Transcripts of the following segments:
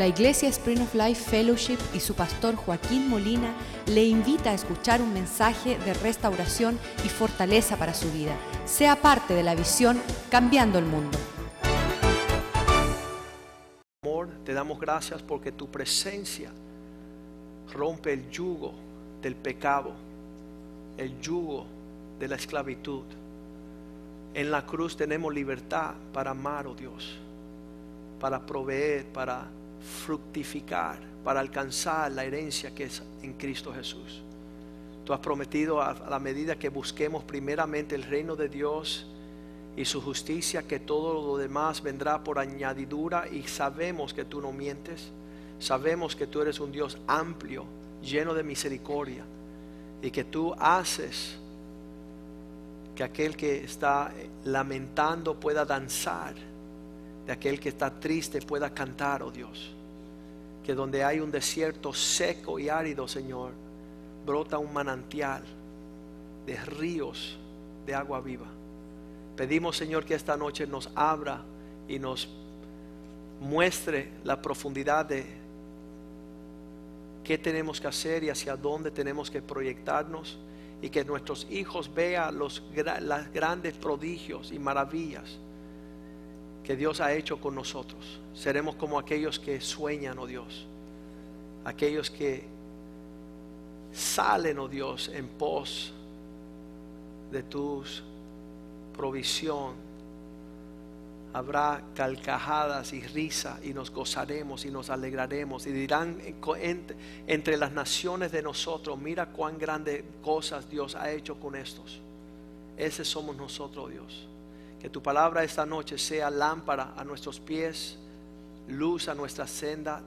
La Iglesia Spring of Life Fellowship y su pastor Joaquín Molina le invita a escuchar un mensaje de restauración y fortaleza para su vida. Sea parte de la visión Cambiando el Mundo. Amor, te damos gracias porque tu presencia rompe el yugo del pecado, el yugo de la esclavitud. En la cruz tenemos libertad para amar, oh Dios, para proveer, para fructificar, para alcanzar la herencia que es en Cristo Jesús. Tú has prometido a la medida que busquemos primeramente el reino de Dios y su justicia, que todo lo demás vendrá por añadidura y sabemos que tú no mientes. Sabemos que tú eres un Dios amplio, lleno de misericordia y que tú haces que aquel que está lamentando pueda danzar, de aquel que está triste pueda cantar, oh Dios. Que donde hay un desierto seco y árido, Señor, brota un manantial de ríos de agua viva. Pedimos, Señor, que esta noche nos abra y nos muestre la profundidad de qué tenemos que hacer y hacia dónde tenemos que proyectarnos y que nuestros hijos vean los las grandes prodigios y maravillas que Dios ha hecho con nosotros. Seremos como aquellos que sueñan, oh Dios, aquellos que salen, oh Dios, en pos de tus provisión. Habrá calcajadas y risa y nos gozaremos y nos alegraremos y dirán entre las naciones de nosotros, mira cuán grandes cosas Dios ha hecho con estos. Ese somos nosotros, Dios. Que tu palabra esta noche sea lámpara a nuestros pies, luz a nuestra senda,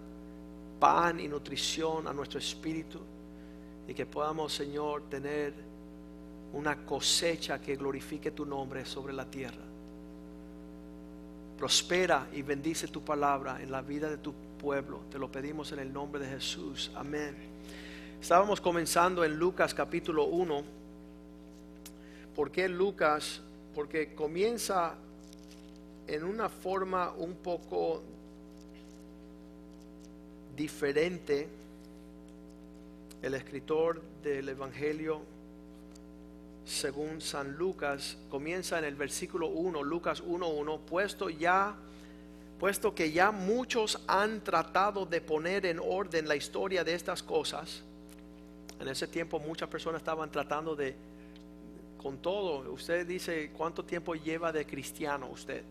pan y nutrición a nuestro espíritu y que podamos, Señor, tener una cosecha que glorifique tu nombre sobre la tierra. Prospera y bendice tu palabra en la vida de tu pueblo. Te lo pedimos en el nombre de Jesús. Amén. Estábamos comenzando en Lucas capítulo 1. ¿Por qué Lucas? Porque comienza en una forma un poco diferente. El escritor del Evangelio según San Lucas, comienza en el versículo 1, Lucas 1.1, puesto ya, puesto que ya muchos han tratado de poner en orden la historia de estas cosas, en ese tiempo muchas personas estaban tratando de, con todo, usted dice, ¿cuánto tiempo lleva de cristiano usted?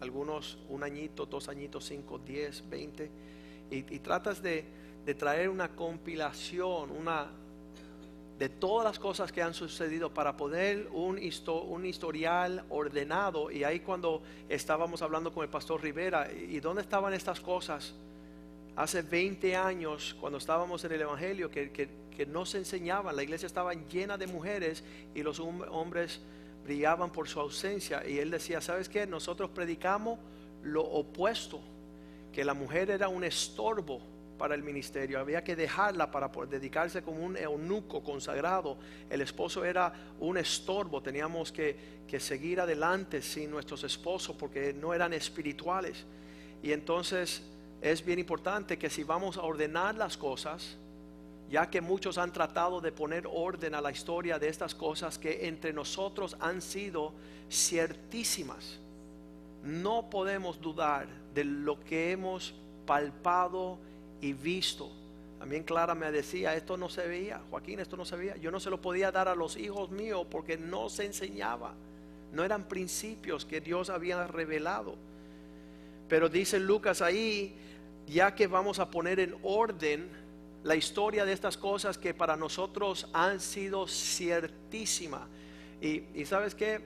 Algunos un añito, dos añitos, cinco, diez, veinte, y, tratas de, traer una compilación, una de todas las cosas que han sucedido para poner un, historial ordenado. Y ahí cuando estábamos hablando con el pastor Rivera, ¿y dónde estaban estas cosas? Hace 20 años, cuando estábamos en el Evangelio, que no se enseñaban, la iglesia estaba llena de mujeres y los hombres brillaban por su ausencia. Y él decía, ¿sabes qué? Nosotros predicamos lo opuesto, que la mujer era un estorbo para el ministerio, había que dejarla para dedicarse como un eunuco consagrado. El esposo era un estorbo, teníamos que, que seguir adelante sin nuestros esposos porque no eran espirituales. Y entonces es bien importante que si vamos a ordenar las cosas, ya que muchos han tratado de poner orden a la historia de estas cosas que entre nosotros han sido ciertísimas, no podemos dudar de lo que hemos palpado y visto. También Clara me decía, esto no se veía, Joaquín, esto no se veía. Yo no se lo podía dar a los hijos míos porque no se enseñaba. No eran principios que Dios había revelado. Pero dice Lucas ahí, ya que vamos a poner en orden la historia de estas cosas que para nosotros han sido ciertísimas. Y, y sabes que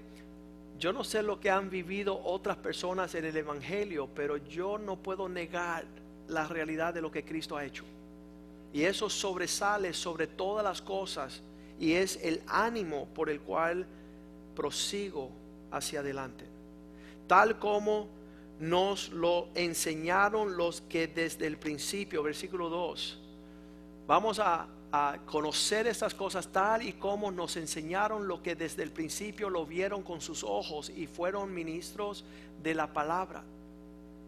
yo no sé lo que han vivido otras personas en el Evangelio, pero yo no puedo negar la realidad de lo que Cristo ha hecho. Y eso sobresale sobre todas las cosas y es el ánimo por el cual prosigo hacia adelante. Tal como nos lo enseñaron los que desde el principio, versículo 2, vamos a, a conocer estas cosas tal y como nos enseñaron lo que desde el principio lo vieron con sus ojos y fueron ministros de la palabra.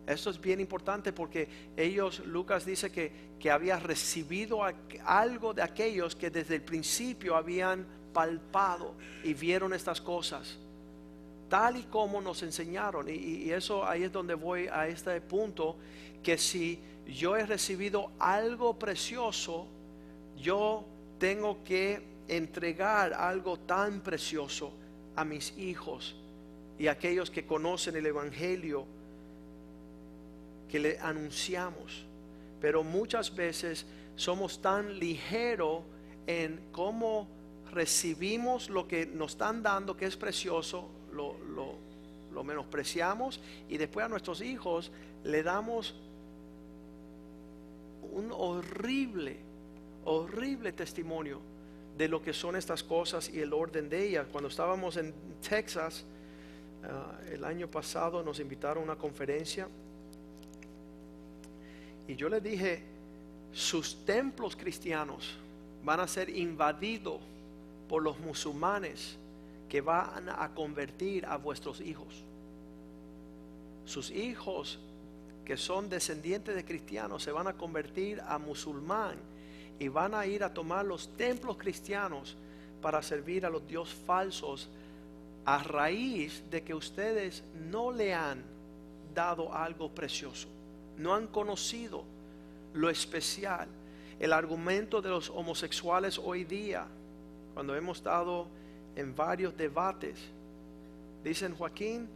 Esto es bien importante porque ellos, Lucas dice que, que había recibido algo de aquellos que desde el principio habían palpado y vieron estas cosas, tal y como nos enseñaron. Y, y eso ahí es donde voy a este punto, que si yo he recibido algo precioso, yo tengo que entregar algo tan precioso a mis hijos y a aquellos que conocen el Evangelio que le anunciamos. Pero muchas veces somos tan ligeros en cómo recibimos lo que nos están dando, que es precioso, lo, lo menospreciamos y después a nuestros hijos le damos horrible, horrible testimonio de lo que son estas cosas y el orden de ellas. Cuando estábamos en Texas, ah, el año pasado nos invitaron a una conferencia y yo le dije, sus templos cristianos van a ser invadidos por los musulmanes que van a convertir a vuestros hijos. Sus hijos que son descendientes de cristianos se van a convertir a musulmán y van a ir a tomar los templos cristianos para servir a los dios falsos a raíz de que ustedes no le han dado algo precioso, no han conocido lo especial. El argumento de los homosexuales hoy día, cuando hemos estado en varios debates, dicen Joaquín,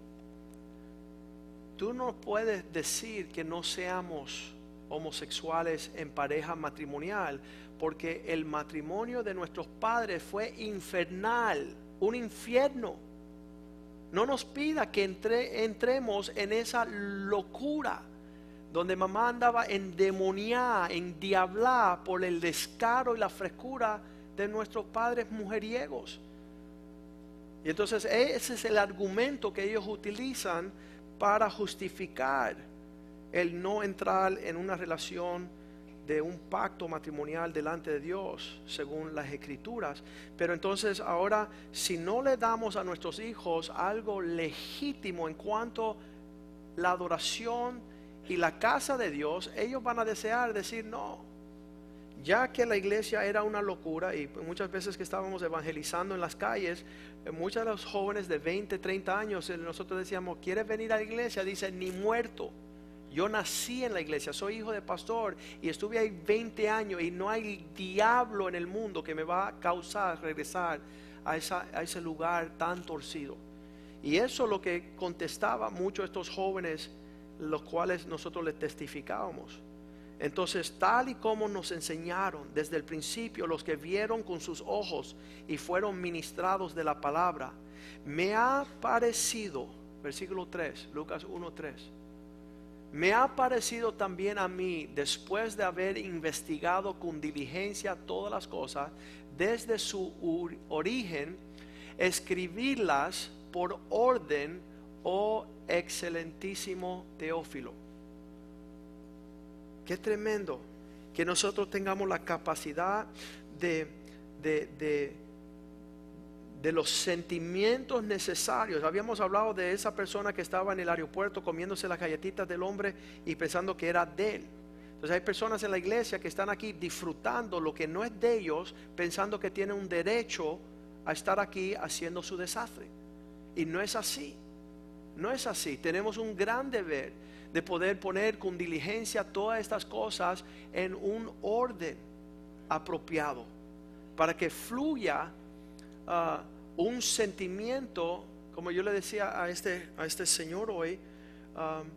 tú no puedes decir que no seamos homosexuales en pareja matrimonial, porque el matrimonio de nuestros padres fue infernal, un infierno. No nos pida que entre, entremos en esa locura donde mamá andaba endemoniada, endiablada por el descaro y la frescura de nuestros padres mujeriegos. Y entonces ese es el argumento que ellos utilizan para justificar el no entrar en una relación de un pacto matrimonial delante de Dios, según las escrituras. Pero entonces ahora, si no le damos a nuestros hijos algo legítimo en cuanto la adoración y la casa de Dios, ellos van a desear decir no. Ya que la iglesia era una locura y muchas veces que estábamos evangelizando en las calles, eh, muchos de los jóvenes de 20, 30 años, eh, nosotros decíamos, ¿quieres venir a la iglesia? Dice, ni muerto. Yo nací en la iglesia, soy hijo de pastor y estuve ahí 20 años y no hay diablo en el mundo que me va a causar regresar a, a ese lugar tan torcido. Y eso es lo que contestaba muchos de estos jóvenes, los cuales nosotros les testificábamos. Entonces, tal y como nos enseñaron desde el principio los que vieron con sus ojos y fueron ministrados de la palabra, me ha parecido, versículo 3, Lucas 1, 3 me ha parecido también a mí, después de haber investigado con diligencia todas las cosas, desde su origen, escribirlas por orden, oh excelentísimo Teófilo. Qué tremendo que nosotros tengamos la capacidad de, de, de de los sentimientos necesarios. Habíamos hablado de esa persona que estaba en el aeropuerto comiéndose las galletitas del hombre y pensando que era de él. Entonces hay personas en la iglesia que están aquí disfrutando lo que no es de ellos, pensando que tienen un derecho a estar aquí haciendo su desastre. Y no es así. No es así. Tenemos un gran deber de poder poner con diligencia todas estas cosas en un orden apropiado para que fluya un sentimiento, como yo le decía a este, a este señor hoy, um,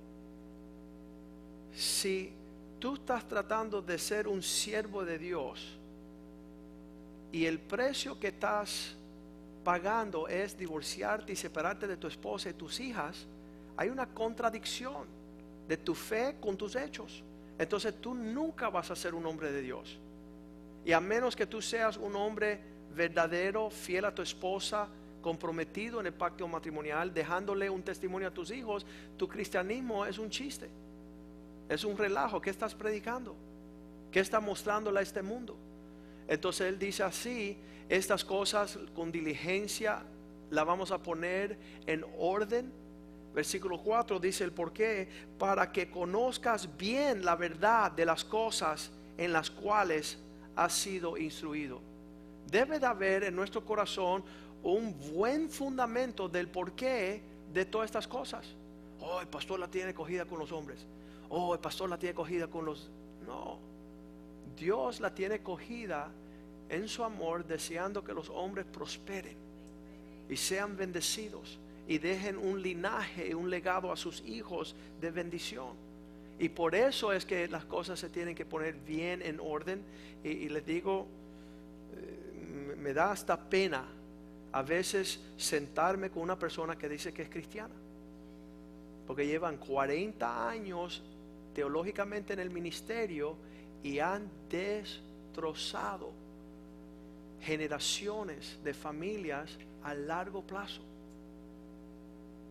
si tú estás tratando de ser un siervo de Dios y el precio que estás pagando es divorciarte y separarte de tu esposa y tus hijas, hay una contradicción de tu fe con tus hechos. Entonces tú nunca vas a ser un hombre de Dios. Y a menos que tú seas un hombre verdadero, fiel a tu esposa, comprometido en el pacto matrimonial, dejándole un testimonio a tus hijos, tu cristianismo es un chiste, es un relajo. ¿Qué estás predicando? ¿Qué está mostrándole a este mundo? Entonces él dice así, estas cosas con diligencia la vamos a poner en orden Versículo 4 dice el por qué, para que conozcas bien la verdad de las cosas en las cuales has sido instruido. Debe de haber en nuestro corazón un buen fundamento del porqué de todas estas cosas. Oh, el pastor la tiene cogida con los hombres. Oh, el pastor la tiene cogida con los... No, Dios la tiene cogida en su amor, deseando que los hombres prosperen y sean bendecidos y dejen un linaje un legado a sus hijos de bendición. Y por eso es que las cosas se tienen que poner bien en orden. Y, les digo, eh, me da hasta pena a veces sentarme con una persona que dice que es cristiana. Porque llevan 40 años teológicamente en el ministerio y han destrozado generaciones de familias a largo plazo.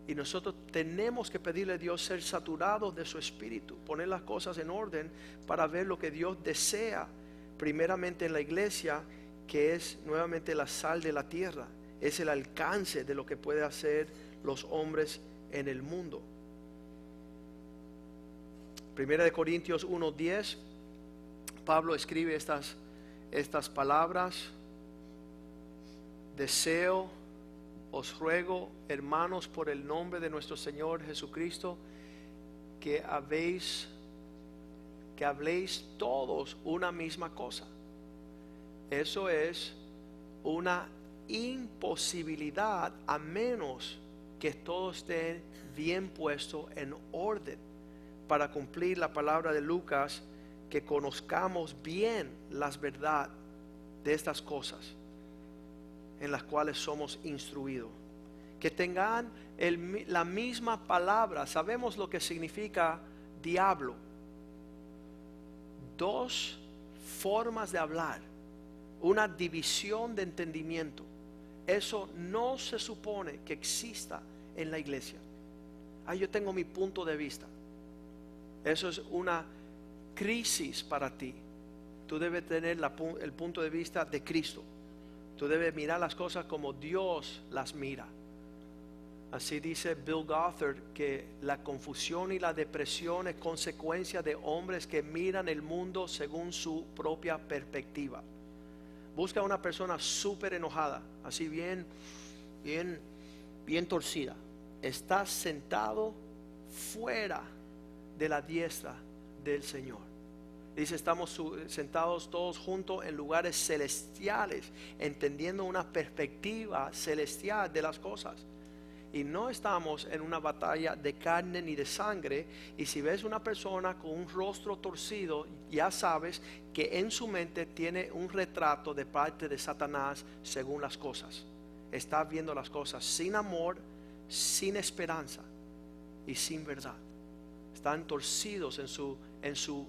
Y nosotros tenemos que pedirle a Dios ser saturados de su espíritu, poner las cosas en orden para ver lo que Dios desea, primeramente en la iglesia, que es nuevamente la sal de la tierra, es el alcance de lo que puede hacer los hombres en el mundo. Primera de Corintios 1:10, Pablo escribe estas, estas palabras. Deseo, os ruego, hermanos, por el nombre de nuestro Señor Jesucristo, que habéis, que habléis todos una misma cosa. Eso es una imposibilidad a menos que todo esté bien puesto en orden para cumplir la palabra de Lucas, que conozcamos bien las verdad de estas cosas en las cuales somos instruidos. Que tengan la misma palabra. Sabemos lo que significa diablo. Dos formas de hablar. Una división de entendimiento. Eso no se supone que exista en la iglesia. Ahí yo tengo mi punto de vista. Eso es una crisis para ti. Tú debes tener el punto de vista de Cristo. Tú debes mirar las cosas como Dios las mira. Así dice Bill Gothard que la confusión y la depresión es consecuencia de hombres que miran el mundo según su propia perspectiva. Busca a una persona súper enojada, así bien, bien, bien torcida. Está sentado fuera de la diestra del Señor. Dice, estamos sentados todos juntos en lugares celestiales, entendiendo una perspectiva celestial de las cosas. Y no estamos en una batalla de carne ni de sangre. Y si ves una persona con un rostro torcido, ya sabes que en su mente tiene un retrato de parte de Satanás según las cosas. Está viendo las cosas sin amor, sin esperanza y sin verdad están torcidos en su, en su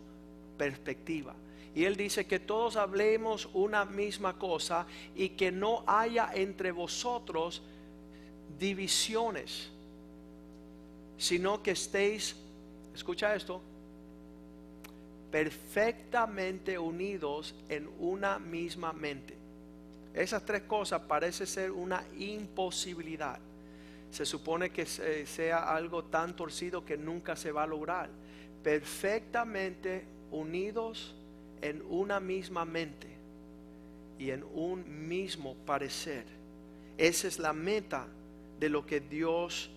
perspectiva. Y él dice que todos hablemos una misma cosa y que no haya entre vosotros divisiones, sino que estéis, escucha esto, perfectamente unidos en una misma mente. Esas tres cosas parece ser una imposibilidad se supone que sea algo tan torcido que nunca se va a lograr. Perfectamente unidos en una misma mente y en un mismo parecer. Esa es la meta de lo que Dios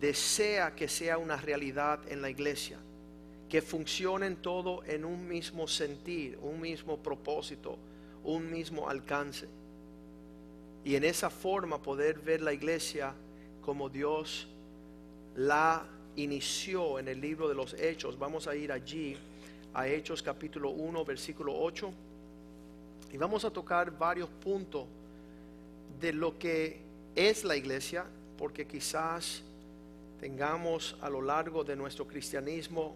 desea que sea una realidad en la iglesia. Que funcionen todo en un mismo sentir, un mismo propósito, un mismo alcance. Y en esa forma poder ver la iglesia como Dios la inició en el libro de los Hechos. Vamos a ir allí a Hechos capítulo 1, versículo 8. Y vamos a tocar varios puntos de lo que es la iglesia, porque quizás tengamos a lo largo de nuestro cristianismo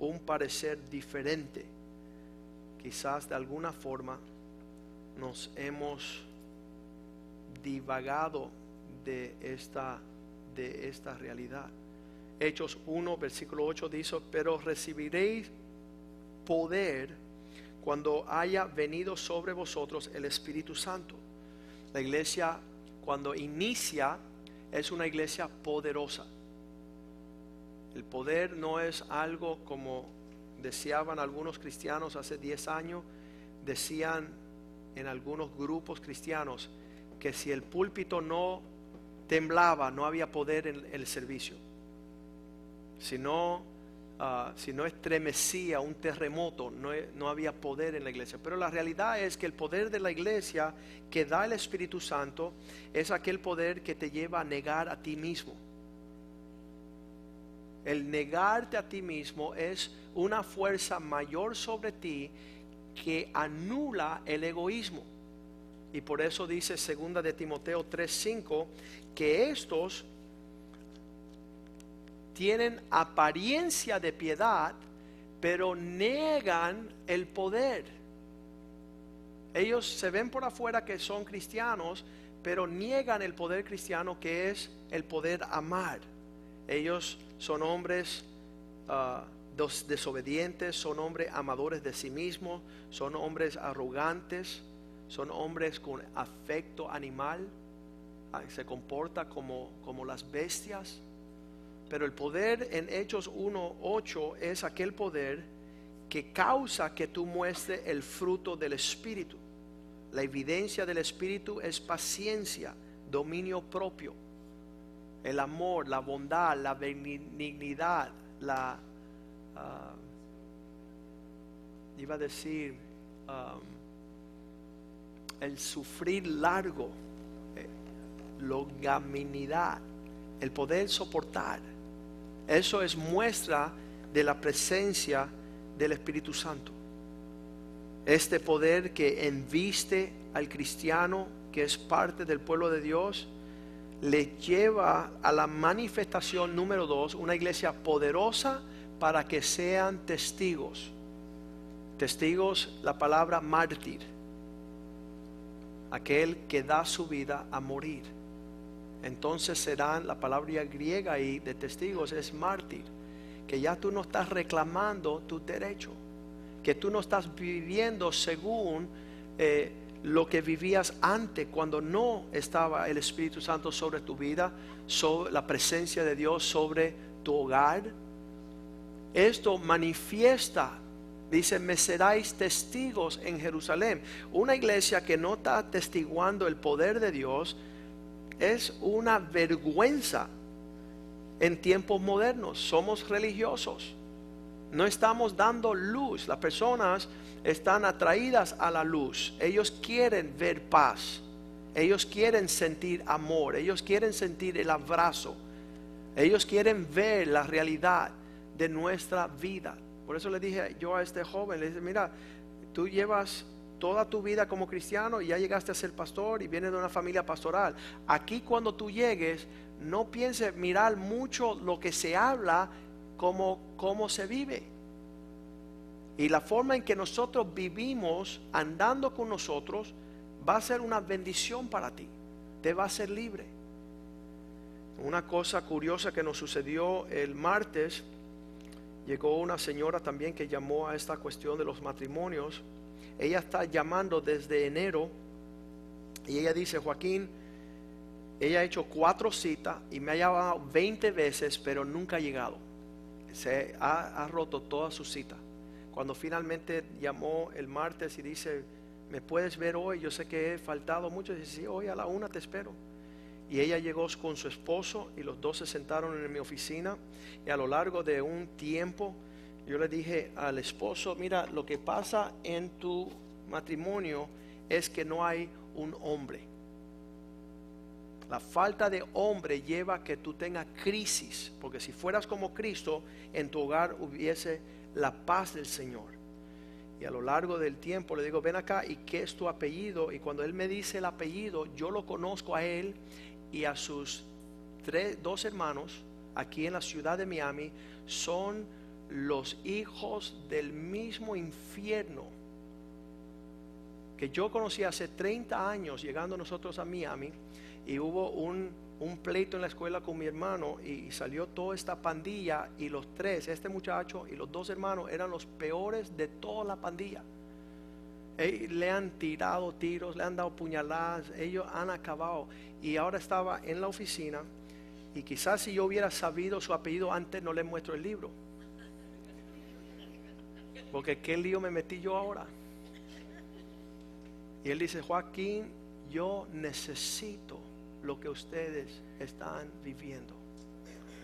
un parecer diferente. Quizás de alguna forma nos hemos divagado de esta, de esta realidad. Hechos 1, versículo 8 dice, pero recibiréis poder cuando haya venido sobre vosotros el Espíritu Santo. La iglesia cuando inicia es una iglesia poderosa. El poder no es algo como deseaban algunos cristianos hace 10 años, decían en algunos grupos cristianos que si el púlpito no temblaba, no había poder en el servicio. Si no, ah, si no estremecía un terremoto, no, no había poder en la iglesia. Pero la realidad es que el poder de la iglesia que da el Espíritu Santo es aquel poder que te lleva a negar a ti mismo. El negarte a ti mismo es una fuerza mayor sobre ti que anula el egoísmo. Y por eso dice segunda de Timoteo 3:5 que estos tienen apariencia de piedad, pero niegan el poder. Ellos se ven por afuera que son cristianos, pero niegan el poder cristiano que es el poder amar. Ellos son hombres ah, desobedientes, son hombres amadores de sí mismos, son hombres arrogantes, son hombres con afecto animal, ah, se comporta como, como las bestias. Pero el poder en Hechos 1.8 es aquel poder que causa que tú muestres el fruto del Espíritu. La evidencia del Espíritu es paciencia, dominio propio, el amor, la bondad, la benignidad, la... Ah, iba a decir, el sufrir largo, eh, longanimidad, el poder soportar. Eso es muestra de la presencia del Espíritu Santo. Este poder que enviste al cristiano que es parte del pueblo de Dios le lleva a la manifestación número dos, una iglesia poderosa para que sean testigos. Testigos, la palabra mártir, aquel que da su vida a morir. Entonces serán, la palabra griega ahí de testigos es mártir, que ya tú no estás reclamando tu derecho, que tú no estás viviendo según... Eh, lo que vivías antes cuando no estaba el Espíritu Santo sobre tu vida, sobre la presencia de Dios sobre tu hogar. Esto manifiesta, dice, me seráis testigos en Jerusalén. Una iglesia que no está testiguando el poder de Dios es una vergüenza en tiempos modernos. Somos religiosos. No estamos dando luz. Las personas están atraídas a la luz. Ellos quieren ver paz. Ellos quieren sentir amor. Ellos quieren sentir el abrazo. Ellos quieren ver la realidad de nuestra vida. Por eso le dije yo a este joven, le dije, mira, tú llevas toda tu vida como cristiano y ya llegaste a ser pastor y vienes de una familia pastoral. Aquí cuando tú llegues, no pienses mirar mucho lo que se habla como cómo se vive. Y la forma en que nosotros vivimos andando con nosotros va a ser una bendición para ti. Te va a ser libre. Una cosa curiosa que nos sucedió el martes, llegó una señora también que llamó a esta cuestión de los matrimonios. Ella está llamando desde enero y ella dice, Joaquín, ella ha hecho cuatro citas y me ha llamado 20 veces, pero nunca ha llegado. Se ha, ha roto todas sus citas. Cuando finalmente llamó el martes y dice, ¿me puedes ver hoy? Yo sé que he faltado mucho. Dice, sí, hoy a la una te espero. Y ella llegó con su esposo y los dos se sentaron en mi oficina. Y a lo largo de un tiempo, yo le dije al esposo, mira, lo que pasa en tu matrimonio es que no hay un hombre. La falta de hombre lleva a que tú tengas crisis, porque si fueras como Cristo, en tu hogar hubiese la paz del Señor. Y a lo largo del tiempo le digo, ven acá, ¿y qué es tu apellido? Y cuando él me dice el apellido, yo lo conozco a él y a sus tres, dos hermanos aquí en la ciudad de Miami, son los hijos del mismo infierno que yo conocí hace 30 años llegando nosotros a Miami y hubo un pleito en la escuela con mi hermano y salió toda esta pandilla y los tres, este muchacho y los dos hermanos eran los peores de toda la pandilla. le han tirado tiros, le han dado puñaladas, ellos han acabado. Y ahora estaba en la oficina Y quizás si yo hubiera sabido su apellido antes, no le muestro el libro. Porque qué lío me metí yo ahora. Y él dice, Joaquín, yo necesito lo que ustedes están viviendo.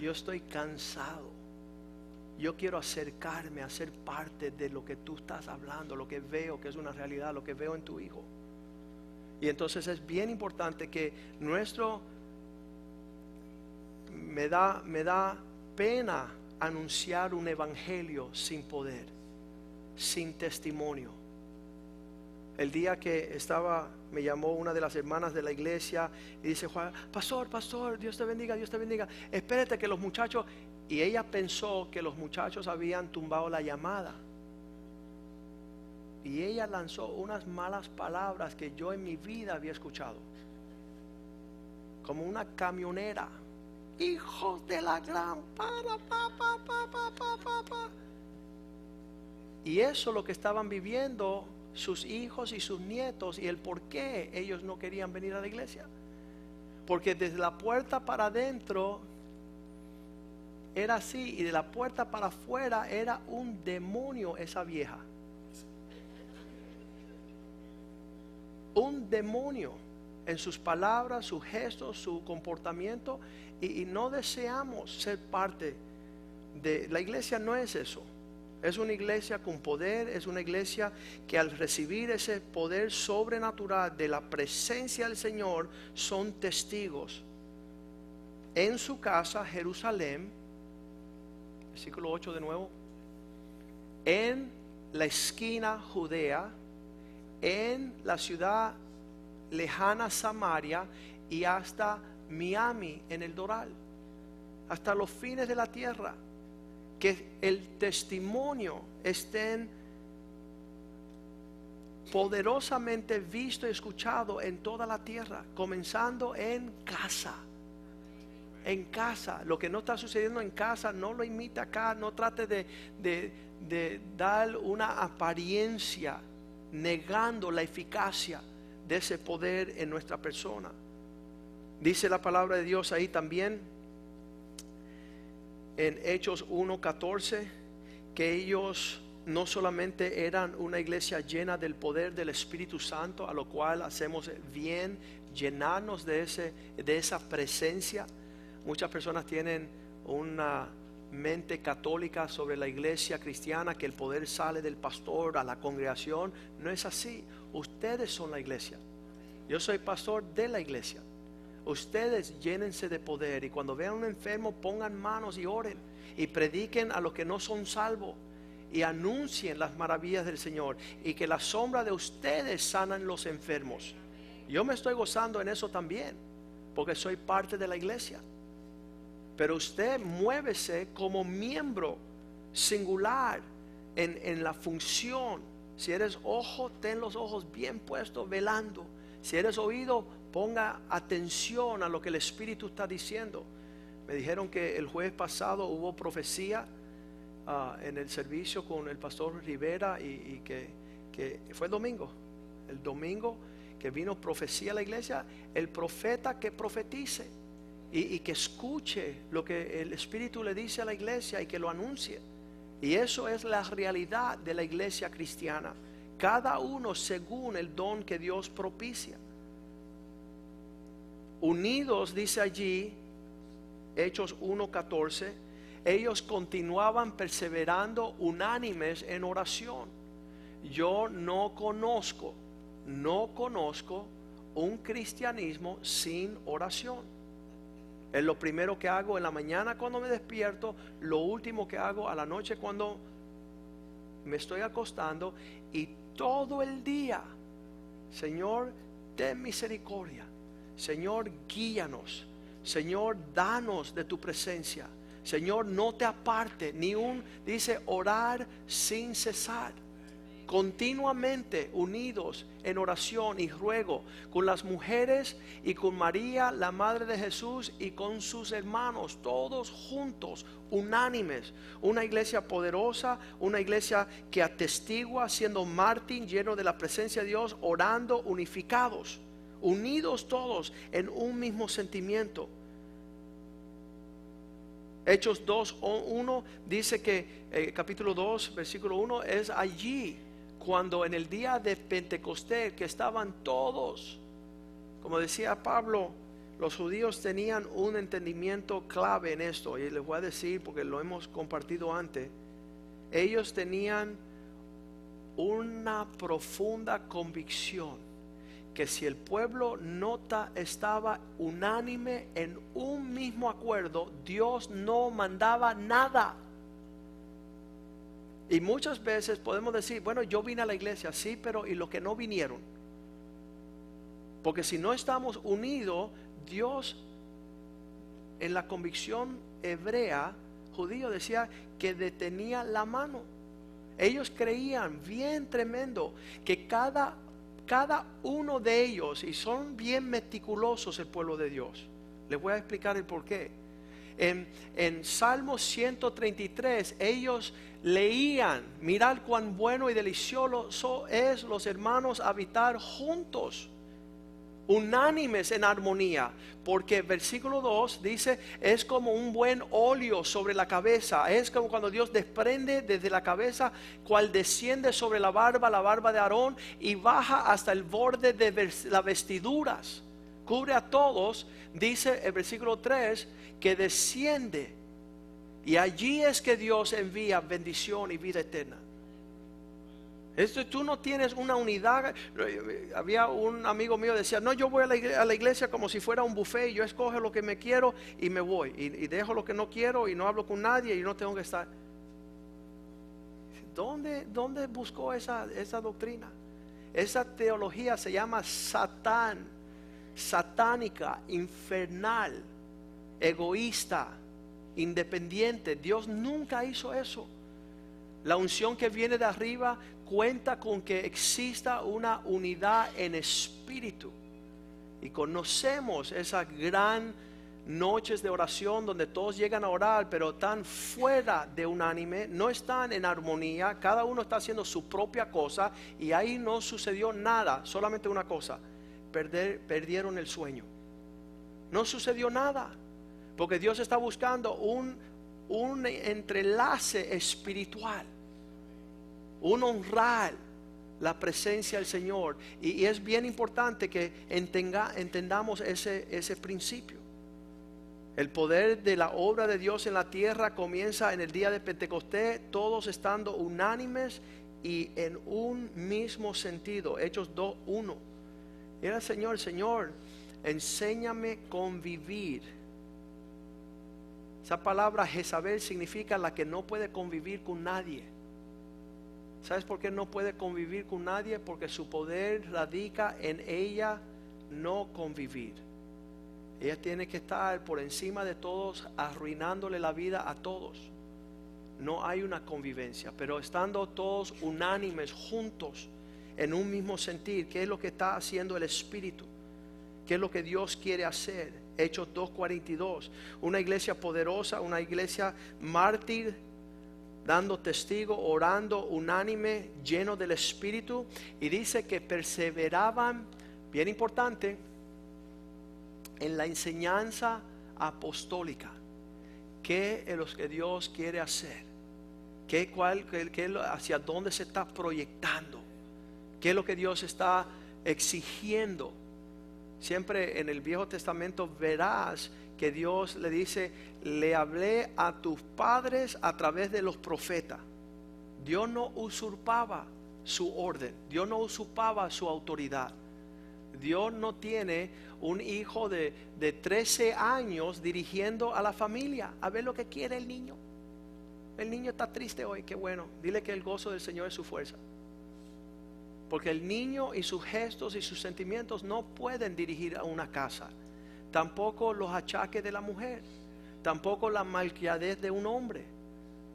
Yo estoy cansado. Yo quiero acercarme a ser parte de lo que tú estás hablando, lo que veo que es una realidad, lo que veo en tu hijo. Y entonces es bien importante que nuestro me da me da pena anunciar un evangelio sin poder, sin testimonio. El día que estaba me llamó una de las hermanas de la iglesia y dice, Juan, pastor, pastor, Dios te bendiga, Dios te bendiga. Espérate que los muchachos, y ella pensó que los muchachos habían tumbado la llamada. Y ella lanzó unas malas palabras que yo en mi vida había escuchado. Como una camionera. Hijos de la gran para, pa, pa, pa, pa, pa, Y eso lo que estaban viviendo sus hijos y sus nietos y el por qué ellos no querían venir a la iglesia. Porque desde la puerta para adentro era así y de la puerta para afuera era un demonio esa vieja. Un demonio en sus palabras, sus gestos, su comportamiento y, y no deseamos ser parte de la iglesia no es eso. Es una iglesia con poder, es una iglesia que al recibir ese poder sobrenatural de la presencia del Señor son testigos. En su casa, Jerusalén, versículo 8 de nuevo, en la esquina Judea, en la ciudad lejana Samaria y hasta Miami en el Doral, hasta los fines de la tierra que el testimonio estén poderosamente visto y escuchado en toda la tierra, comenzando en casa. En casa, lo que no está sucediendo en casa, no lo imita acá, no trate de, de dar una apariencia negando la eficacia de ese poder en nuestra persona. Dice la palabra de Dios ahí también en Hechos 1.14 que ellos no solamente eran una iglesia llena del poder del Espíritu Santo, a lo cual hacemos bien llenarnos de, ese, de esa presencia. Muchas personas tienen una mente católica sobre la iglesia cristiana, que el poder sale del pastor a la congregación. No es así. Ustedes son la iglesia. Yo soy pastor de la iglesia. Ustedes llénense de poder y cuando vean un enfermo pongan manos y oren y prediquen a los que no son salvos y anuncien las maravillas del Señor y que la sombra de ustedes sanan los enfermos. Yo me estoy gozando en eso también porque soy parte de la iglesia. Pero usted muévese como miembro singular en, en la función. Si eres ojo, ten los ojos bien puestos, velando. Si eres oído, ponga atención a lo que el Espíritu está diciendo. Me dijeron que el jueves pasado hubo profecía ah, en el servicio con el pastor Rivera y, que, fue el domingo. El domingo que vino profecía a la iglesia, el profeta que profetice y, y que escuche lo que el Espíritu le dice a la iglesia y que lo anuncie. Y eso es la realidad de la iglesia cristiana. Cada uno según el don que Dios propicia unidos, dice allí, Hechos 1.14, ellos continuaban perseverando unánimes en oración. Yo no conozco, no conozco un cristianismo sin oración. Es lo primero que hago en la mañana cuando me despierto, lo último que hago a la noche cuando me estoy acostando y todo el día, Señor, ten misericordia Señor, guíanos. Señor, danos de tu presencia. Señor, no te aparte ni un, dice, orar sin cesar continuamente unidos en oración y ruego con las mujeres y con María, la Madre de Jesús, y con sus hermanos, todos juntos, unánimes. Una iglesia poderosa, una iglesia que atestigua siendo Martín lleno de la presencia de Dios, orando unificados unidos todos en un mismo sentimiento. Hechos 2, 1 dice que eh, capítulo 2, versículo 1 es allí cuando en el día de Pentecostés que estaban todos, como decía Pablo, los judíos tenían un entendimiento clave en esto, y les voy a decir porque lo hemos compartido antes, ellos tenían una profunda convicción que si el pueblo nota estaba unánime en un mismo acuerdo, Dios no mandaba nada. Y muchas veces podemos decir, bueno, yo vine a la iglesia, sí, pero ¿y los que no vinieron? Porque si no estamos unidos, Dios en la convicción hebrea, judío, decía que detenía la mano. Ellos creían bien tremendo que cada, cada uno de ellos, y son bien meticulosos el pueblo de Dios, les voy a explicar el por qué. En, en Salmo 133 ellos leían, mirad cuán bueno y delicioso es los hermanos habitar juntos unánimes en armonía, porque versículo 2 dice, es como un buen óleo sobre la cabeza, es como cuando Dios desprende desde la cabeza, cual desciende sobre la barba, la barba de Aarón, y baja hasta el borde de las vestiduras, cubre a todos, dice el versículo 3, que desciende, y allí es que Dios envía bendición y vida eterna. Esto, tú no tienes una unidad. Había un amigo mío que decía, no, yo voy a la, iglesia, como si fuera un buffet y yo escojo lo que me quiero y me voy. Y, dejo lo que no quiero y no hablo con nadie y no tengo que estar. ¿Dónde, dónde buscó esa, esa doctrina? Esa teología se llama satán, satánica, infernal, egoísta, independiente. Dios nunca hizo eso. La unción que viene de arriba cuenta con que exista una unidad en espíritu. Y conocemos esas gran noches de oración donde todos llegan a orar, pero están fuera de unánime, no están en armonía, cada uno está haciendo su propia cosa y ahí no sucedió nada, solamente una cosa, perder, perdieron el sueño. No sucedió nada, porque Dios está buscando un, un entrelace espiritual un honrar la presencia del Señor. Y, es bien importante que entendamos ese, ese principio. El poder de la obra de Dios en la tierra comienza en el día de Pentecostés, todos estando unánimes y en un mismo sentido. Hechos 2, 1. Era Señor, Señor, enséñame convivir. Esa palabra Jezabel significa la que no puede convivir con nadie. ¿Sabes por qué no puede convivir con nadie? Porque su poder radica en ella no convivir. Ella tiene que estar por encima de todos, arruinándole la vida a todos. No hay una convivencia, pero estando todos unánimes, juntos, en un mismo sentir, ¿qué es lo que está haciendo el Espíritu? ¿Qué es lo que Dios quiere hacer? Hechos 2.42. Una iglesia poderosa, una iglesia mártir dando testigo, orando unánime, lleno del Espíritu, y dice que perseveraban, bien importante, en la enseñanza apostólica. ¿Qué es lo que Dios quiere hacer? ¿Qué, cuál, qué, hacia dónde se está proyectando? ¿Qué es lo que Dios está exigiendo? Siempre en el Viejo Testamento verás que Dios le dice, le hablé a tus padres a través de los profetas. Dios no usurpaba su orden, Dios no usurpaba su autoridad. Dios no tiene un hijo de, de 13 años dirigiendo a la familia a ver lo que quiere el niño. El niño está triste hoy, qué bueno. Dile que el gozo del Señor es su fuerza. Porque el niño y sus gestos y sus sentimientos no pueden dirigir a una casa tampoco los achaques de la mujer, tampoco la malcriadez de un hombre.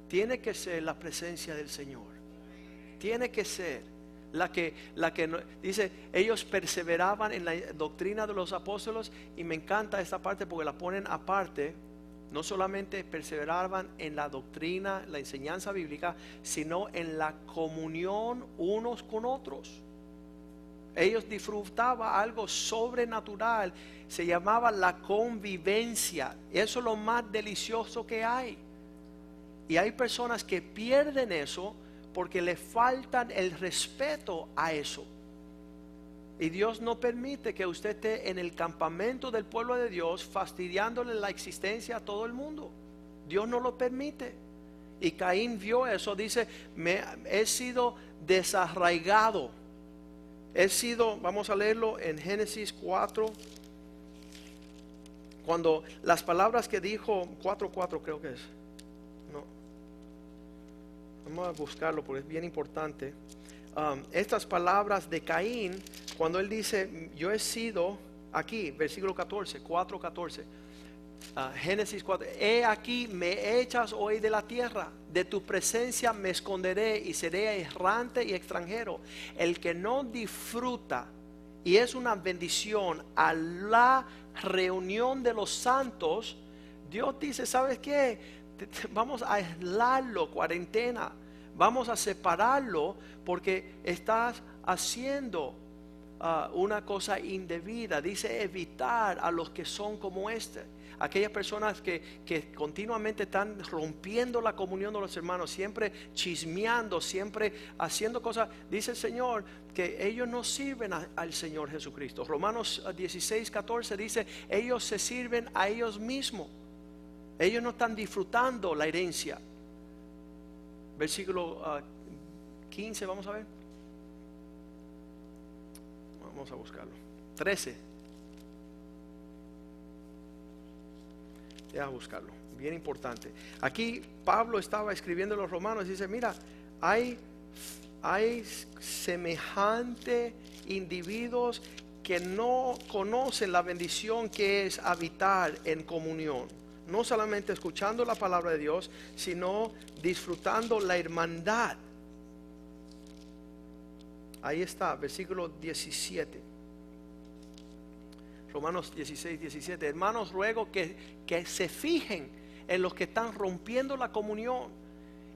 Tiene que ser la presencia del Señor. Tiene que ser la que, la que dice, ellos perseveraban en la doctrina de los apóstoles y me encanta esta parte porque la ponen aparte. No solamente perseveraban en la doctrina, la enseñanza bíblica, sino en la comunión unos con otros. ellos disfrutaban algo sobrenatural, se llamaba la convivencia. Eso es lo más delicioso que hay. Y hay personas que pierden eso porque le faltan el respeto a eso. Y Dios no permite que usted esté en el campamento del pueblo de Dios fastidiándole la existencia a todo el mundo. Dios no lo permite. Y Caín vio eso, dice, he sido desarraigado. He sido, vamos a leerlo en Génesis 4, cuando las palabras que dijo, 4.4 creo que es. No. Vamos a buscarlo porque es bien importante. Um, estas palabras de Caín, cuando él dice, yo he sido, aquí, versículo 14, 4.14 Ah, Génesis 4, he aquí me echas hoy de la tierra, de tu presencia me esconderé y seré errante y extranjero. El que no disfruta y es una bendición a la reunión de los santos, Dios dice, ¿sabes qué? Vamos a aislarlo, cuarentena, vamos a separarlo porque estás haciendo ah, una cosa indebida. Dice evitar a los que son como este aquellas personas que, continuamente están rompiendo la comunión de los hermanos, siempre chismeando, siempre haciendo cosas, dice el Señor que ellos no sirven al Señor Jesucristo. Romanos 16, 14 dice, ellos se sirven a ellos mismos. Ellos no están disfrutando la herencia. Versículo 15, ah, vamos a ver. Vamos a buscarlo. 13. a buscarlo, bien importante. Aquí Pablo estaba escribiendo a los romanos y dice, mira, hay, hay semejante individuos que no conocen la bendición que es habitar en comunión. No solamente escuchando la palabra de Dios, sino disfrutando la hermandad. Ahí está, versículo 17. Romanos 16, 17. Hermanos, ruego que, que se fijen en los que están rompiendo la comunión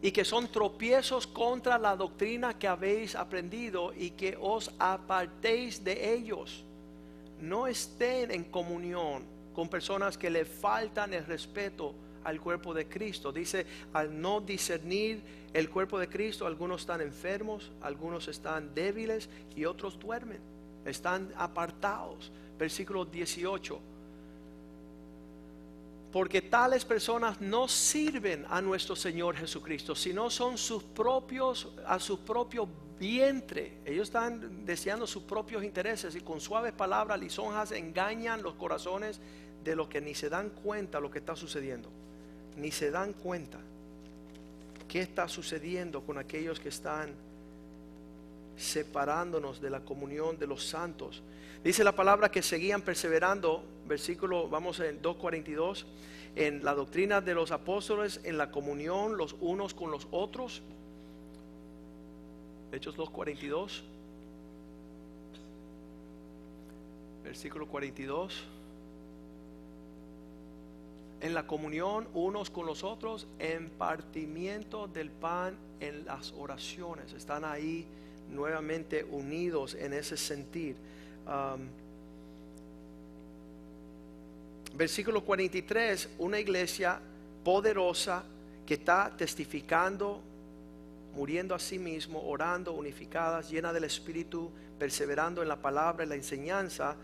y que son tropiezos contra la doctrina que habéis aprendido y que os apartéis de ellos. No estén en comunión con personas que le faltan el respeto al cuerpo de Cristo. Dice, al no discernir el cuerpo de Cristo, algunos están enfermos, algunos están débiles y otros duermen, están apartados versículo 18. Porque tales personas no sirven a nuestro Señor Jesucristo, sino son sus propios, a su propio vientre. Ellos están deseando sus propios intereses y con suaves palabras lisonjas engañan los corazones de los que ni se dan cuenta lo que está sucediendo. Ni se dan cuenta qué está sucediendo con aquellos que están separándonos de la comunión de los santos Dice la palabra que seguían perseverando, versículo, vamos en 2.42, en la doctrina de los apóstoles, en la comunión los unos con los otros. Hechos 2.42, versículo 42. En la comunión unos con los otros, en partimiento del pan, en las oraciones. Están ahí nuevamente unidos en ese sentir versículo 43, una iglesia poderosa que está testificando, muriendo a sí mismo, orando, unificadas, llena del Espíritu, perseverando en la palabra, en la enseñanza,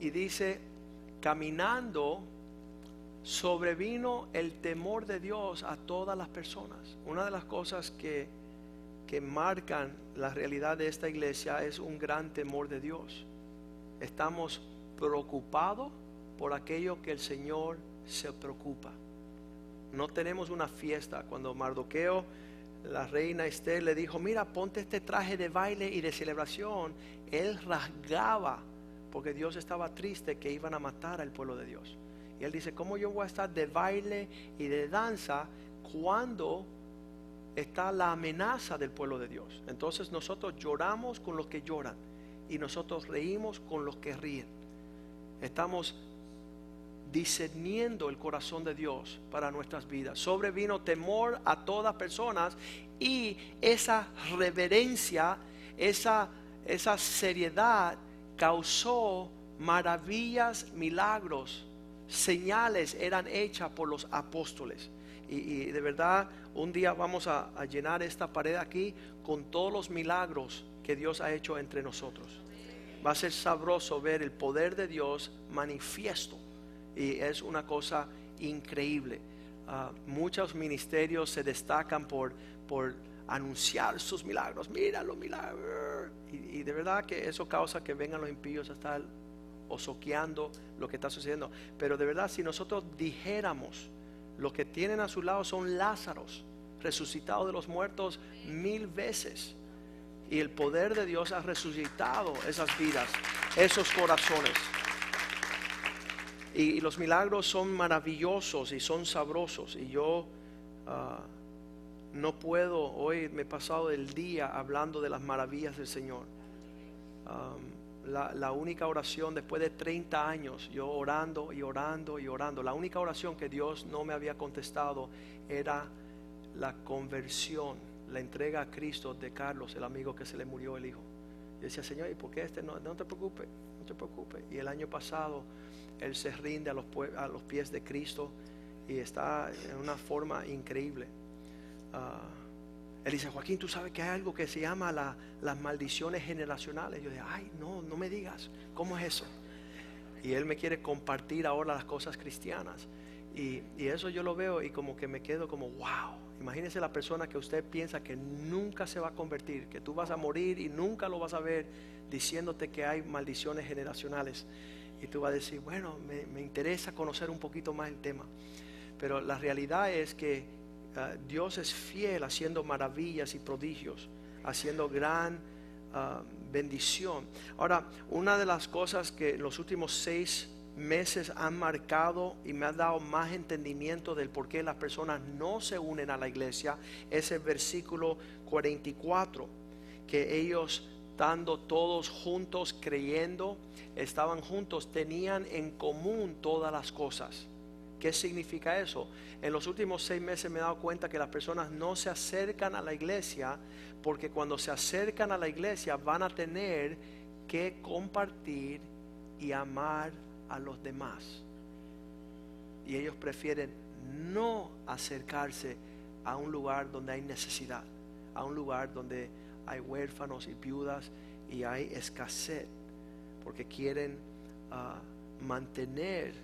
y dice, caminando, sobrevino el temor de Dios a todas las personas. Una de las cosas que, que marcan la realidad de esta iglesia es un gran temor de Dios estamos preocupados por aquello que el Señor se preocupa. No tenemos una fiesta. Cuando Mardoqueo, la reina Esther, le dijo, mira, ponte este traje de baile y de celebración, él rasgaba porque Dios estaba triste que iban a matar al pueblo de Dios. Él dice, ¿cómo yo voy a estar de baile y de danza cuando está la amenaza del pueblo de Dios? Entonces nosotros lloramos con los que lloran y nosotros reímos con los que ríen. Estamos discerniendo el corazón de Dios para nuestras vidas. Sobrevino temor a todas personas y esa reverencia, esa, esa seriedad causó maravillas, milagros, señales eran hechas por los apóstoles. Y, de verdad, un día vamos a, llenar esta pared aquí con todos los milagros que Dios ha hecho entre nosotros. Va a ser sabroso ver el poder de Dios manifiesto. Y es una cosa increíble. Ah, muchos ministerios se destacan por, por anunciar sus milagros. Mira los milagros. Y, y, de verdad que eso causa que vengan los impíos a estar osoqueando lo que está sucediendo. Pero de verdad, si nosotros dijéramos, lo que tienen a su lado son Lázaros, resucitados de los muertos mil veces. Y el poder de Dios ha resucitado esas vidas, esos corazones. Y, los milagros son maravillosos y son sabrosos. Y yo ah, no puedo, hoy me he pasado el día hablando de las maravillas del Señor. La, la, única oración después de 30 años, yo orando y orando y orando, la única oración que Dios no me había contestado era la conversión, la entrega a Cristo de Carlos, el amigo que se le murió el hijo. Y decía, Señor, ¿y por qué este no? No te preocupes, no te preocupes. Y el año pasado él se rinde a los, a los pies de Cristo y está en una forma increíble. Ah, él dice, Joaquín, tú sabes que hay algo que se llama las maldiciones generacionales. Yo dije, ay, no, no me digas, ¿cómo es eso? Y él me quiere compartir ahora las cosas cristianas. Y, y, eso yo lo veo y como que me quedo como, wow. Imagínese la persona que usted piensa que nunca se va a convertir, que tú vas a morir y nunca lo vas a ver diciéndote que hay maldiciones generacionales. Y tú vas a decir, bueno, me, interesa conocer un poquito más el tema. Pero la realidad es que ah, Dios es fiel haciendo maravillas y prodigios, haciendo gran ah, bendición. Ahora, una de las cosas que los últimos seis meses han marcado y me ha dado más entendimiento del por qué las personas no se unen a la iglesia es el versículo 44, que ellos estando todos juntos creyendo, estaban juntos, tenían en común todas las cosas. ¿Qué significa eso? En los últimos seis meses me he dado cuenta que las personas no se acercan a la iglesia porque cuando se acercan a la iglesia van a tener que compartir y amar a los demás. Y ellos prefieren no acercarse a un lugar donde hay necesidad, a un lugar donde hay huérfanos y viudas y hay escasez porque quieren ah, mantener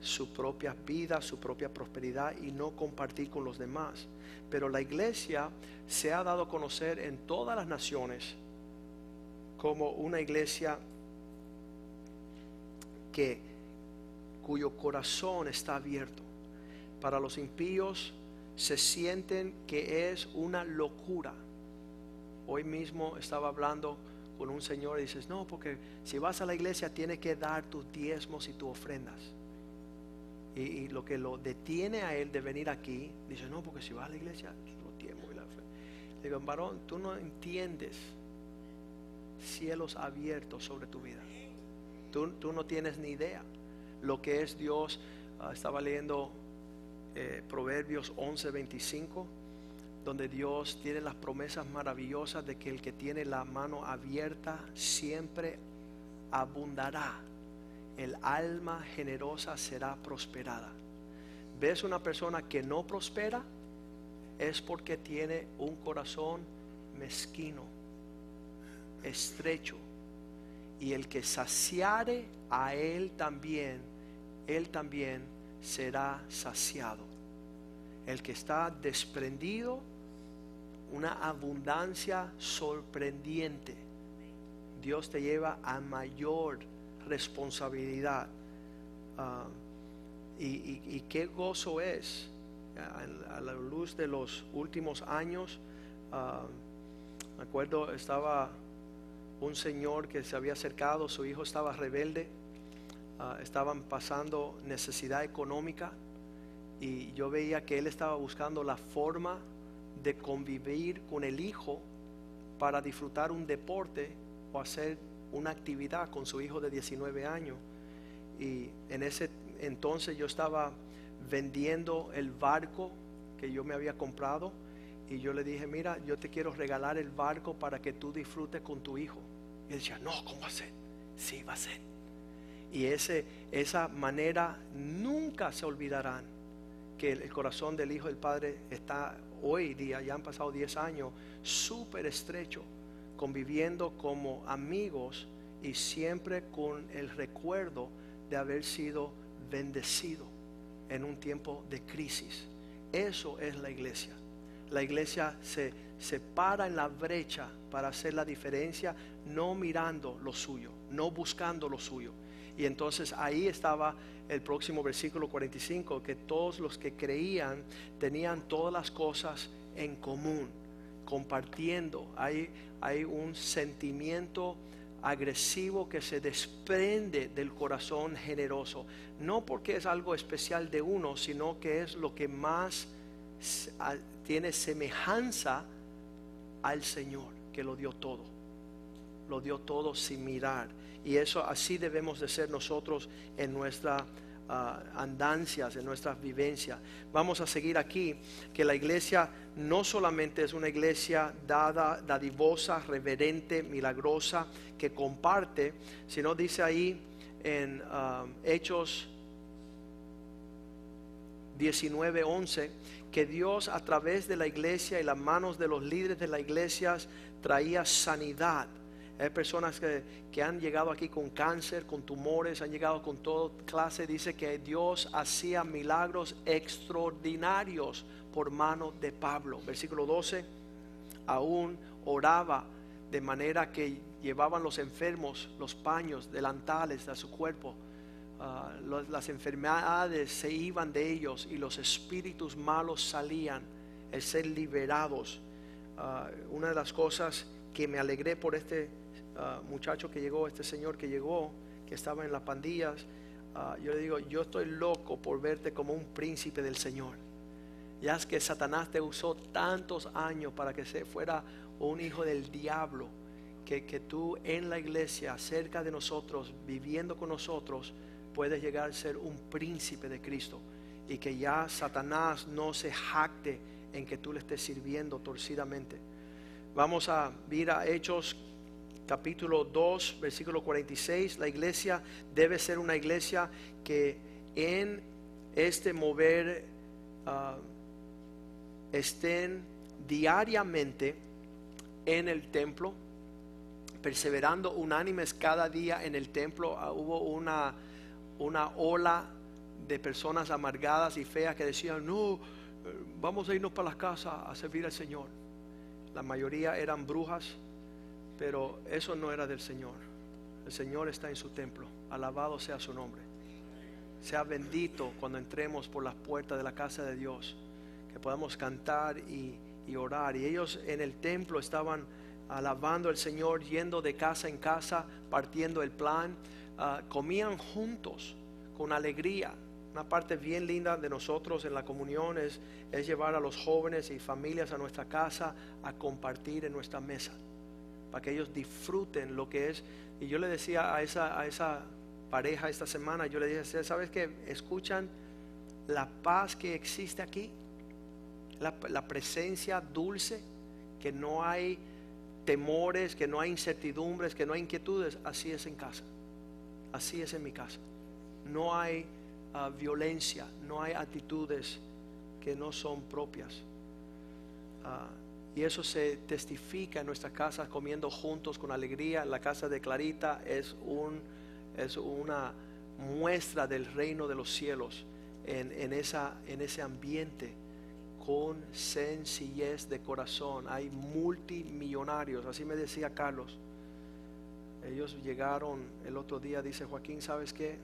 su propia vida, su propia prosperidad y no compartir con los demás. Pero la iglesia se ha dado a conocer en todas las naciones como una iglesia que cuyo corazón está abierto. Para los impíos se sienten que es una locura Hoy mismo estaba hablando con un señor y dices, no, porque si vas a la iglesia tienes que dar tus diezmos y tus ofrendas. Y, lo que lo detiene a él de venir aquí, dice, no, porque si vas a la iglesia, los diezmos y la ofrenda. Le digo, varón, tú no entiendes cielos abiertos sobre tu vida. Tú, tú no tienes ni idea lo que es Dios. Ah, estaba leyendo eh, Proverbios 11, 25 donde Dios tiene las promesas maravillosas de que el que tiene la mano abierta siempre abundará. El alma generosa será prosperada. ¿Ves una persona que no prospera? Es porque tiene un corazón mezquino, estrecho. Y el que saciare a él también, él también será saciado. El que está desprendido, una abundancia sorprendente. Dios te lleva a mayor responsabilidad. Ah, y, qué gozo es a, la luz de los últimos años. Ah, me acuerdo, estaba un señor que se había acercado, su hijo estaba rebelde, ah, estaban pasando necesidad económica y yo veía que él estaba buscando la forma de convivir con el hijo para disfrutar un deporte o hacer una actividad con su hijo de 19 años. Y en ese entonces yo estaba vendiendo el barco que yo me había comprado y yo le dije, mira, yo te quiero regalar el barco para que tú disfrutes con tu hijo. Y él decía, no, ¿cómo va a ser? Sí, va a ser. Y ese, esa manera nunca se olvidarán que el, el corazón del Hijo del Padre está hoy día, ya han pasado 10 años, súper estrecho, conviviendo como amigos y siempre con el recuerdo de haber sido bendecido en un tiempo de crisis. Eso es la iglesia. La iglesia se, se para en la brecha para hacer la diferencia, no mirando lo suyo, no buscando lo suyo. Y entonces ahí estaba el próximo versículo 45, que todos los que creían tenían todas las cosas en común, compartiendo. Hay, un sentimiento agresivo que se desprende del corazón generoso, no porque es algo especial de uno, sino que es lo que más tiene semejanza al Señor, que lo dio todo, lo dio todo sin mirar. Y eso así debemos de ser nosotros en nuestra ah, andancias, en nuestras vivencias. Vamos a seguir aquí que la iglesia no solamente es una iglesia dada, dadivosa, reverente, milagrosa, que comparte, sino dice ahí en ah, Hechos 19:11 que Dios a través de la iglesia y las manos de los líderes de la iglesia traía sanidad hay personas que, han llegado aquí con cáncer, con tumores, han llegado con toda clase. Dice que Dios hacía milagros extraordinarios por mano de Pablo. Versículo 12, aún oraba de manera que llevaban los enfermos los paños, delantales de su cuerpo. Ah, las enfermedades se iban de ellos y los espíritus malos salían, el ser liberados. Ah, una de las cosas que me alegré por este Ah, muchacho que llegó, este señor que llegó, que estaba en las pandillas, ah, yo le digo, yo estoy loco por verte como un príncipe del Señor. Ya es que Satanás te usó tantos años para que se fuera un hijo del diablo, que, que tú en la iglesia, cerca de nosotros, viviendo con nosotros, puedes llegar a ser un príncipe de Cristo. Y que ya Satanás no se jacte en que tú le estés sirviendo torcidamente. Vamos a ir a Hechos capítulo 2, versículo 46, la iglesia debe ser una iglesia que en este mover ah, estén diariamente en el templo, perseverando unánimes cada día en el templo. Ah, hubo una, una ola de personas amargadas y feas que decían, no, eh, vamos a irnos para las casas a servir al Señor. La mayoría eran brujas, pero eso no era del Señor. El Señor está en su templo. Alabado sea su nombre. Sea bendito cuando entremos por las puertas de la casa de Dios. Que podamos cantar y, orar. Y ellos en el templo estaban alabando al Señor, yendo de casa en casa, partiendo el plan. Ah, comían juntos con alegría. Una parte bien linda de nosotros en la comunión es llevar a los jóvenes y familias a nuestra casa a compartir en nuestra mesa para que ellos disfruten lo que es. Y yo le decía a esa, a esa pareja esta semana, yo le dije, ¿sabes que Escuchan la paz que existe aquí, la, la presencia dulce, que no hay temores, que no hay incertidumbres, que no hay inquietudes. Así es en casa, así es en mi casa. No hay ah, violencia, no hay actitudes que no son propias. Ah, y eso se testifica en nuestra casa comiendo juntos con alegría. La casa de Clarita es, un, es una muestra del reino de los cielos en, esa, en ese ambiente con sencillez de corazón. Hay multimillonarios, así me decía Carlos. Ellos llegaron el otro día, dice Joaquín, ¿sabes qué?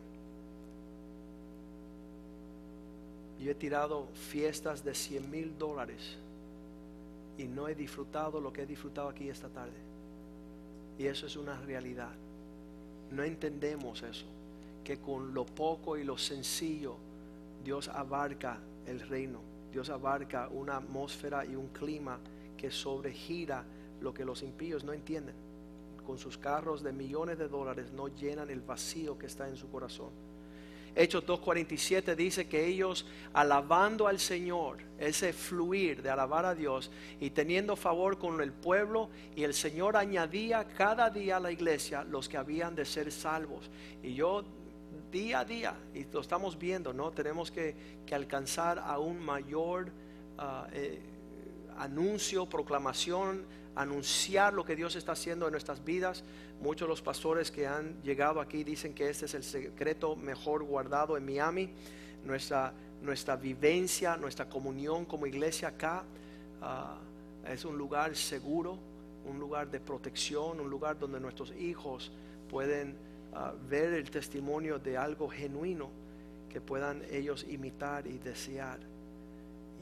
Yo he tirado fiestas de 100 mil dólares y no he disfrutado lo que he disfrutado aquí esta tarde. Y eso es una realidad. No entendemos eso, que con lo poco y lo sencillo Dios abarca el reino. Dios abarca una atmósfera y un clima que sobregira lo que los impíos no entienden. Con sus carros de millones de dólares no llenan el vacío que está en su corazón. Hechos 2.47 dice que ellos alabando al Señor, ese fluir de alabar a Dios y teniendo favor con el pueblo y el Señor añadía cada día a la iglesia los que habían de ser salvos. Y yo día a día, y lo estamos viendo, ¿no? Tenemos que, alcanzar a un mayor ah, eh, anuncio, proclamación, anunciar lo que Dios está haciendo en nuestras vidas. Muchos de los pastores que han llegado aquí dicen que este es el secreto mejor guardado en Miami. Nuestra, nuestra vivencia, nuestra comunión como iglesia acá ah, es un lugar seguro, un lugar de protección, un lugar donde nuestros hijos pueden ah, ver el testimonio de algo genuino que puedan ellos imitar y desear.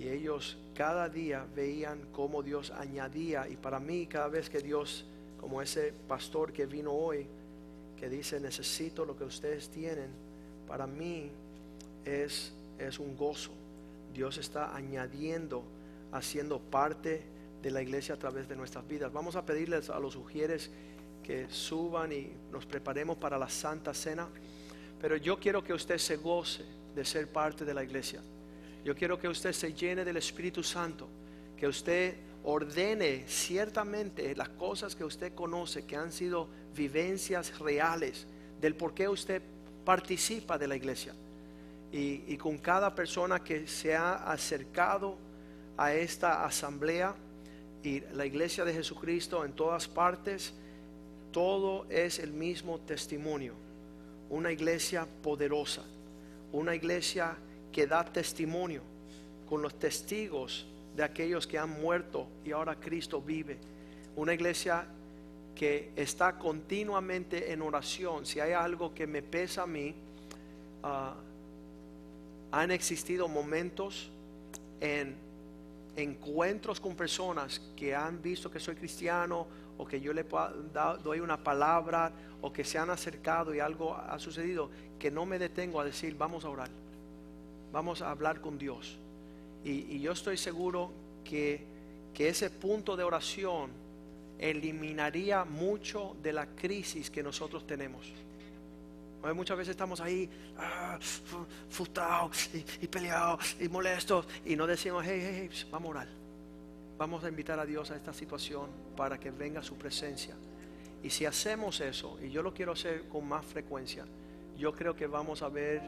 Y ellos cada día veían cómo Dios añadía. Y para mí cada vez que Dios, como ese pastor que vino hoy, que dice, necesito lo que ustedes tienen, para mí es, es un gozo. Dios está añadiendo, haciendo parte de la iglesia a través de nuestras vidas. Vamos a pedirles a los ujieres que suban y nos preparemos para la Santa Cena. Pero yo quiero que usted se goce de ser parte de la iglesia. Yo quiero que usted se llene del Espíritu Santo, que usted ordene ciertamente las cosas que usted conoce, que han sido vivencias reales del por qué usted participa de la iglesia. Y, con cada persona que se ha acercado a esta asamblea y la iglesia de Jesucristo en todas partes, todo es el mismo testimonio. Una iglesia poderosa, una iglesia que da testimonio con los testigos de aquellos que han muerto y ahora Cristo vive. Una iglesia que está continuamente en oración. Si hay algo que me pesa a mí, ah, han existido momentos en encuentros con personas que han visto que soy cristiano o que yo le doy una palabra o que se han acercado y algo ha sucedido, que no me detengo a decir, vamos a orar vamos a hablar con Dios. Y, yo estoy seguro que, ese punto de oración eliminaría mucho de la crisis que nosotros tenemos. Muchas veces estamos ahí ah, frustrados y, peleados y molestos y no decimos, hey, hey, hey, vamos a orar. Vamos a invitar a Dios a esta situación para que venga su presencia. Y si hacemos eso, y yo lo quiero hacer con más frecuencia, yo creo que vamos a ver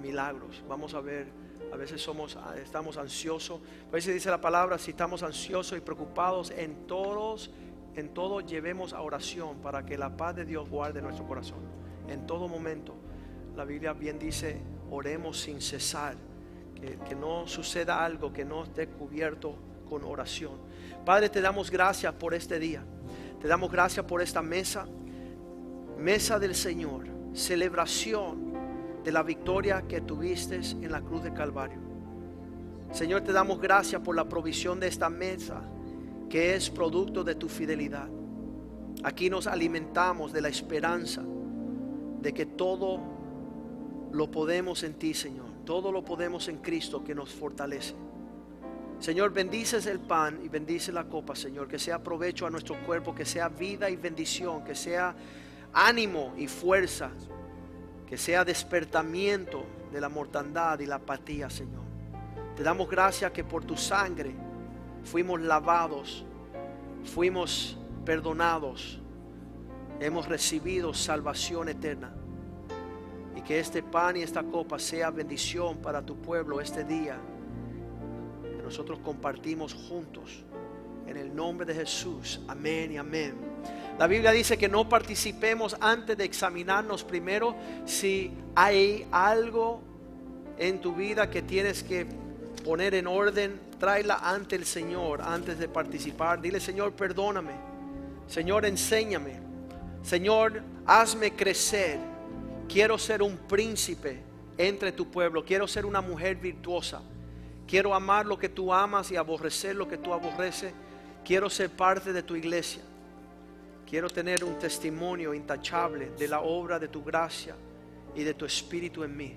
milagros. Vamos a ver, a veces somos, estamos ansiosos. A veces dice la palabra, si estamos ansiosos y preocupados en todos, en todo llevemos a oración para que la paz de Dios guarde nuestro corazón. En todo momento. La Biblia bien dice, oremos sin cesar. Que no suceda algo que no esté cubierto con oración. Padre, te damos gracias por este día. Te damos gracias por esta mesa. Mesa del Señor. Celebración de la victoria que tuviste en la cruz de Calvario. Señor, te damos gracias por la provisión de esta mesa que es producto de tu fidelidad. Aquí nos alimentamos de la esperanza de que todo lo podemos en ti, Señor. Todo lo podemos en Cristo que nos fortalece. Señor, bendices el pan y bendice la copa, Señor. Que sea provecho a nuestro cuerpo, que sea vida y bendición, que sea ánimo y fuerza que sea despertamiento de la mortandad y la apatía, Señor. Te damos gracias que por tu sangre fuimos lavados, fuimos perdonados, hemos recibido salvación eterna. Y que este pan y esta copa sea bendición para tu pueblo este día. Que nosotros compartimos juntos. En el nombre de Jesús. Amén y amén. La Biblia dice que no participemos antes de examinarnos primero si hay algo en tu vida que tienes que poner en orden. Tráela ante el Señor antes de participar. Dile, Señor, perdóname. Señor, enséñame. Señor, hazme crecer. Quiero ser un príncipe entre tu pueblo. Quiero ser una mujer virtuosa. Quiero amar lo que tú amas y aborrecer lo que tú aborreces. Quiero ser parte de tu iglesia. Quiero tener un testimonio intachable de la obra de tu gracia y de tu espíritu en mí.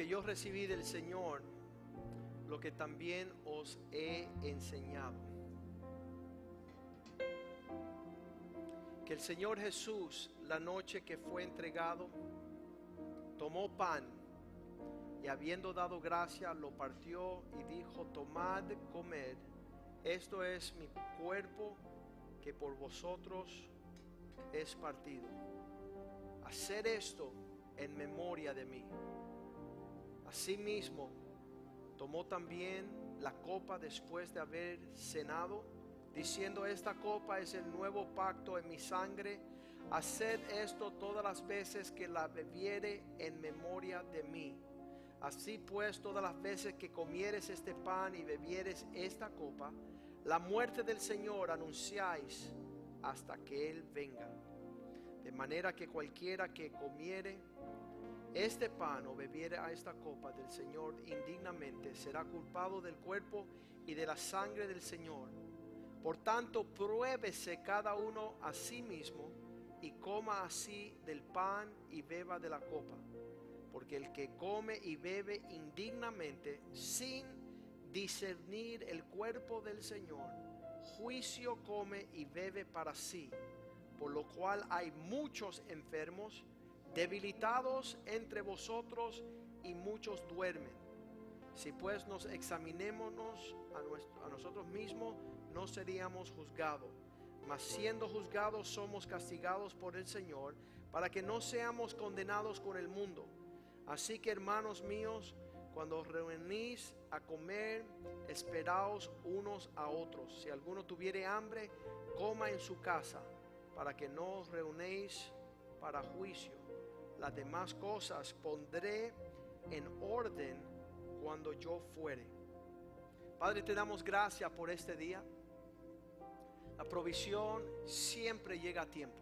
Porque yo recibí del Señor lo que también os he enseñado. Que el Señor Jesús, la noche que fue entregado, tomó pan y habiendo dado gracia, lo partió y dijo, tomad, comed, esto es mi cuerpo que por vosotros es partido. Hacer esto en memoria de mí. Asimismo, tomó también la copa después de haber cenado, diciendo, esta copa es el nuevo pacto en mi sangre. Haced esto todas las veces que la bebiere en memoria de mí. Así pues, todas las veces que comieres este pan y bebieres esta copa, la muerte del Señor anunciáis hasta que Él venga. De manera que cualquiera que comiere este pan o bebiere a esta copa del Señor indignamente será culpado del cuerpo y de la sangre del Señor. Por tanto, pruébese cada uno a sí mismo y coma así del pan y beba de la copa. porque el que come y bebe indignamente sin discernir el cuerpo del Señor, juicio come y bebe para sí, por lo cual hay muchos enfermos, debilitados entre vosotros y muchos duermen. Si pues nos examinémonos a, nosotros mismos, no seríamos juzgados. Mas siendo juzgados somos castigados por el Señor, para que no seamos condenados con el mundo. Así que hermanos míos, cuando os reunís a comer, esperaos unos a otros. Si alguno tuviere hambre, coma en su casa, para que no os reunéis para juicio. Las demás cosas pondré en orden cuando yo fuere. Padre, te damos gracias por este día. La provisión siempre llega a tiempo.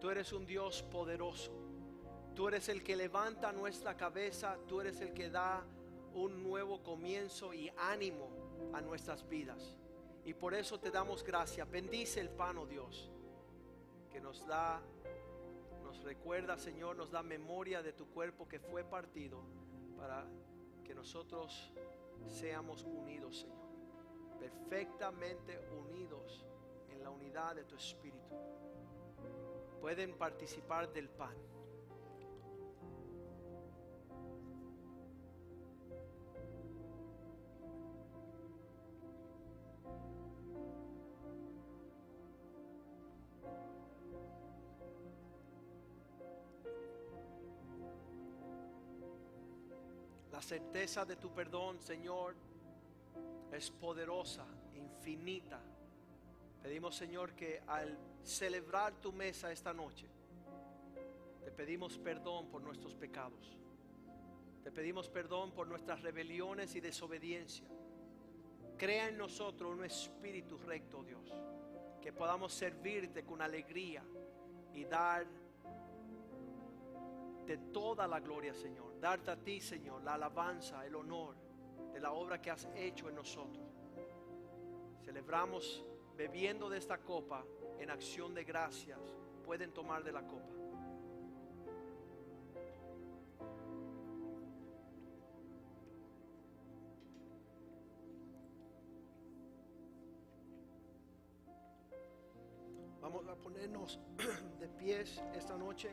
Tú eres un Dios poderoso. Tú eres el que levanta nuestra cabeza. Tú eres el que da un nuevo comienzo y ánimo a nuestras vidas. Y por eso te damos gracias. Bendice el pan, oh Dios, que nos da, recuerda, Señor, nos da memoria de tu cuerpo que fue partido para que nosotros seamos unidos, Señor. Perfectamente unidos en la unidad de tu Espíritu. Pueden participar del pan. La certeza de tu perdón, Señor, es poderosa, infinita. Pedimos, Señor, que al celebrar tu mesa esta noche, te pedimos perdón por nuestros pecados. Te pedimos perdón por nuestras rebeliones y desobediencia. Crea en nosotros un espíritu recto, Dios, que podamos servirte con alegría y dar de toda la gloria, Señor. Darte a ti, Señor, la alabanza, el honor de la obra que has hecho en nosotros. Celebramos bebiendo de esta copa en acción de gracias. Pueden tomar de la copa. Vamos a ponernos de pies esta noche.